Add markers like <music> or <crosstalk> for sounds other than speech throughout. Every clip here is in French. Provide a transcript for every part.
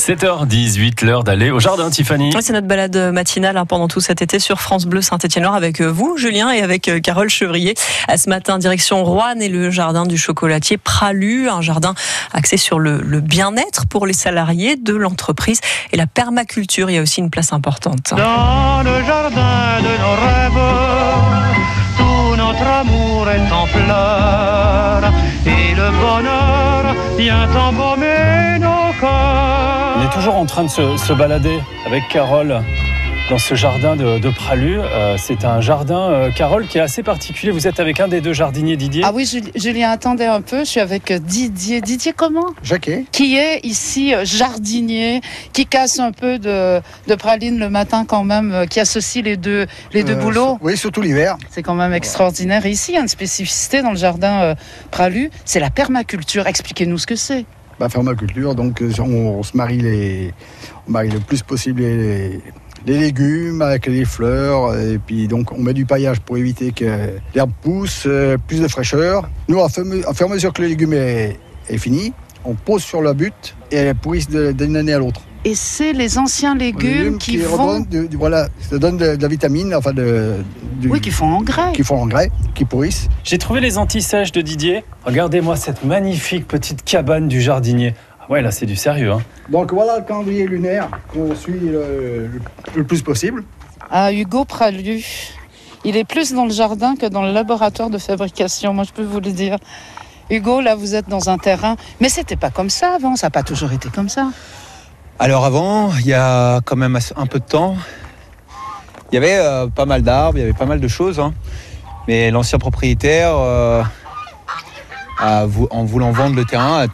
7h18, l'heure d'aller au jardin, Tiffany. C'est notre balade matinale hein, pendant tout cet été sur France Bleu Saint-Étienne-Noir avec euh, vous, Julien, et avec euh, Carole Chevrier. À ce matin, direction Rouen et le jardin du chocolatier Pralu, un jardin axé sur le, le bien-être pour les salariés de l'entreprise et la permaculture. Il y a aussi une place importante. Dans le jardin de nos rêves, tout notre amour est en fleurs et le bonheur vient embaumer toujours en train de se, se balader avec Carole dans ce jardin de, de Pralu. Euh, c'est un jardin, euh, Carole, qui est assez particulier. Vous êtes avec un des deux jardiniers, Didier. Ah oui, Jul- Julien, attendez un peu. Je suis avec Didier. Didier comment? Jacquet. Qui est ici euh, jardinier, qui casse un peu de, de praline le matin quand même, qui associe les deux, les deux Euh, boulots. Oui, surtout l'hiver. C'est quand même extraordinaire. Et ici, il y a une spécificité dans le jardin euh, Pralu, c'est la permaculture. Expliquez-nous ce que c'est. Bah, permaculture, donc euh, on, se marie les, marie le plus possible les, légumes avec les fleurs et puis donc on met du paillage pour éviter que l'herbe pousse, euh, plus de fraîcheur. Nous, à fur et mesure que le légume est, fini, on pose sur la butte et elle pourrisse d'une année à l'autre. Et c'est les anciens légumes qui, vont, redonnent de- du- voilà, ça donne de, de la vitamine, enfin de, du- oui, qui font engrais. qui font l'engrais, qui pourrissent. J'ai trouvé les antisèches de Didier. Regardez-moi cette magnifique petite cabane du jardinier. Ah ouais, là, c'est du sérieux. Hein. Donc voilà le calendrier lunaire qu'on suit le, le- le plus possible. Ah, Hugo Pralu. Il est plus dans le jardin que dans le laboratoire de fabrication, moi je peux vous le dire. Hugo, là vous êtes dans un terrain, mais c'était pas comme ça avant, ça n'a pas toujours été comme ça. Alors avant, il y a quand même un peu de temps, il y avait euh, pas mal d'arbres, il y avait pas mal de choses. hein. Mais l'ancien propriétaire, euh, en voulant vendre le terrain, a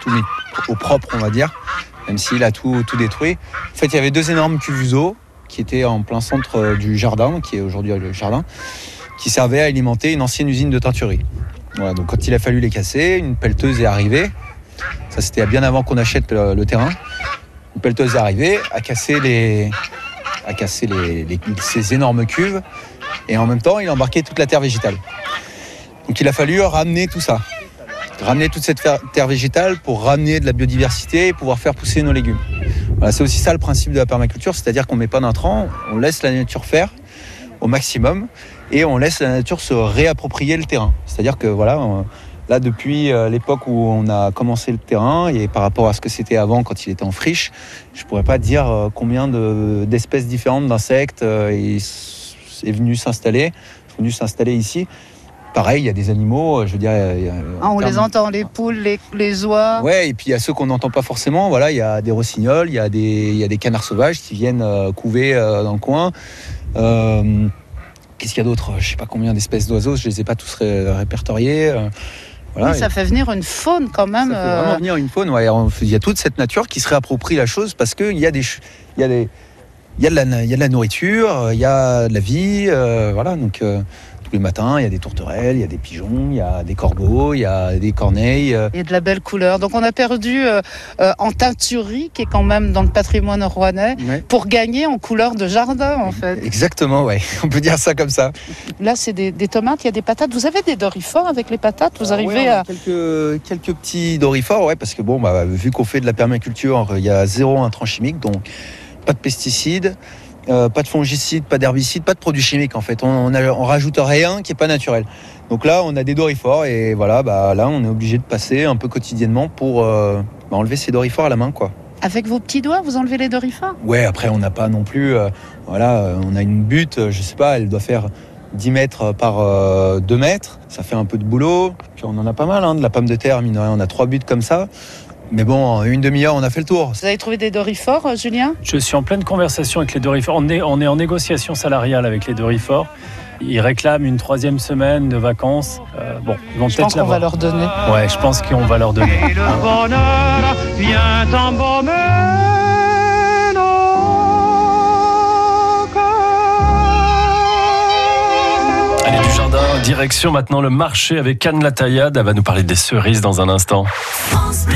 tout mis au propre, on va dire, même s'il a tout, tout détruit. En fait, il y avait deux énormes cuvuseaux qui étaient en plein centre euh, du jardin, qui est aujourd'hui le jardin, qui servaient à alimenter une ancienne usine de teinturerie. Donc quand il a fallu les casser, une pelleteuse est arrivée. Ça, c'était bien avant qu'on achète le terrain. Pelleteuse est arrivée, a cassé, les, ces énormes cuves et en même temps il a embarqué toute la terre végétale. Donc il a fallu ramener tout ça, ramener toute cette terre végétale pour ramener de la biodiversité et pouvoir faire pousser nos légumes. C'est aussi ça le principe de la permaculture, c'est-à-dire qu'on ne met pas d'intrants, on laisse la nature faire au maximum et on laisse la nature se réapproprier le terrain. C'est-à-dire que voilà, Là, depuis euh, l'époque où on a commencé le terrain et par rapport à ce que c'était avant quand il était en friche, je pourrais pas dire euh, combien de- d'espèces différentes d'insectes euh, est, venu s'installer, sont venus s'installer ici. Pareil, il y a des animaux, je veux dire. il y a- Ah, on les entend, les poules, les, les oies. Ouais, et puis il y a ceux qu'on n'entend pas forcément. Voilà, il y a des rossignols, il y a des, il y a des canards sauvages qui viennent couver dans le coin. Euh, Qu'est-ce qu'il y a d'autre? Je sais pas combien d'espèces d'oiseaux, je les ai pas tous ré- répertoriés. Voilà. Oui, ça fait venir une faune quand même. Ça fait euh, vraiment venir une faune. ouais. Il y a toute cette nature qui se réapproprie la chose parce qu'il y a des, ch- il y a des, il y a de la, il y a de la nourriture, il y a de la vie, euh, voilà. Donc euh, tous les matins, il y a des tourterelles, il y a des pigeons, il y a des corbeaux, il y a des corneilles. euh, et de la belle couleur. Donc on a perdu euh, euh, en teinturerie, qui est quand même dans le patrimoine rouennais, ouais. pour gagner en couleur de jardin en fait. Exactement, ouais. <laughs> On peut dire ça comme ça. Là c'est des, des tomates, il y a des patates. Vous avez des dorifores avec les patates? Vous arrivez Ouais, on a à... quelques, quelques petits dorifores, ouais, parce que bon, bah, vu qu'on fait de la permaculture, il y a zéro intrant chimique, donc pas de pesticides, euh, pas de fongicides, pas d'herbicides, pas de produits chimiques en fait. On, rajoute rien qui est pas naturel. Donc là, on a des dorifores et voilà, bah là, on est obligé de passer un peu quotidiennement pour euh, bah, enlever ces dorifores à la main, quoi. Avec vos petits doigts, vous enlevez les dorifores? Ouais, après, on n'a pas non plus. euh, voilà, on a une butte, je sais pas, elle doit faire 10 mètres par euh, 2 mètres. Ça fait un peu de boulot. Puis on en a pas mal, hein, de la pomme de terre, mine de rien, on a trois buttes comme ça. Mais bon, une demi-heure, on a fait le tour. Vous avez trouvé des dorifores, euh, Julien? Je suis en pleine conversation avec les Dorifort. On est, on est en négociation salariale avec les Dorifort. Ils réclament une troisième semaine de vacances. Euh, bon, ils vont Je peut-être pense qu'on va leur donner. Ouais, je pense qu'on va leur donner. Et le Hein. bonheur vient embaumer nos corps. Allez, du jardin, direction maintenant le marché avec Anne Lataillade. Elle va nous parler des cerises dans un instant. France Bleu.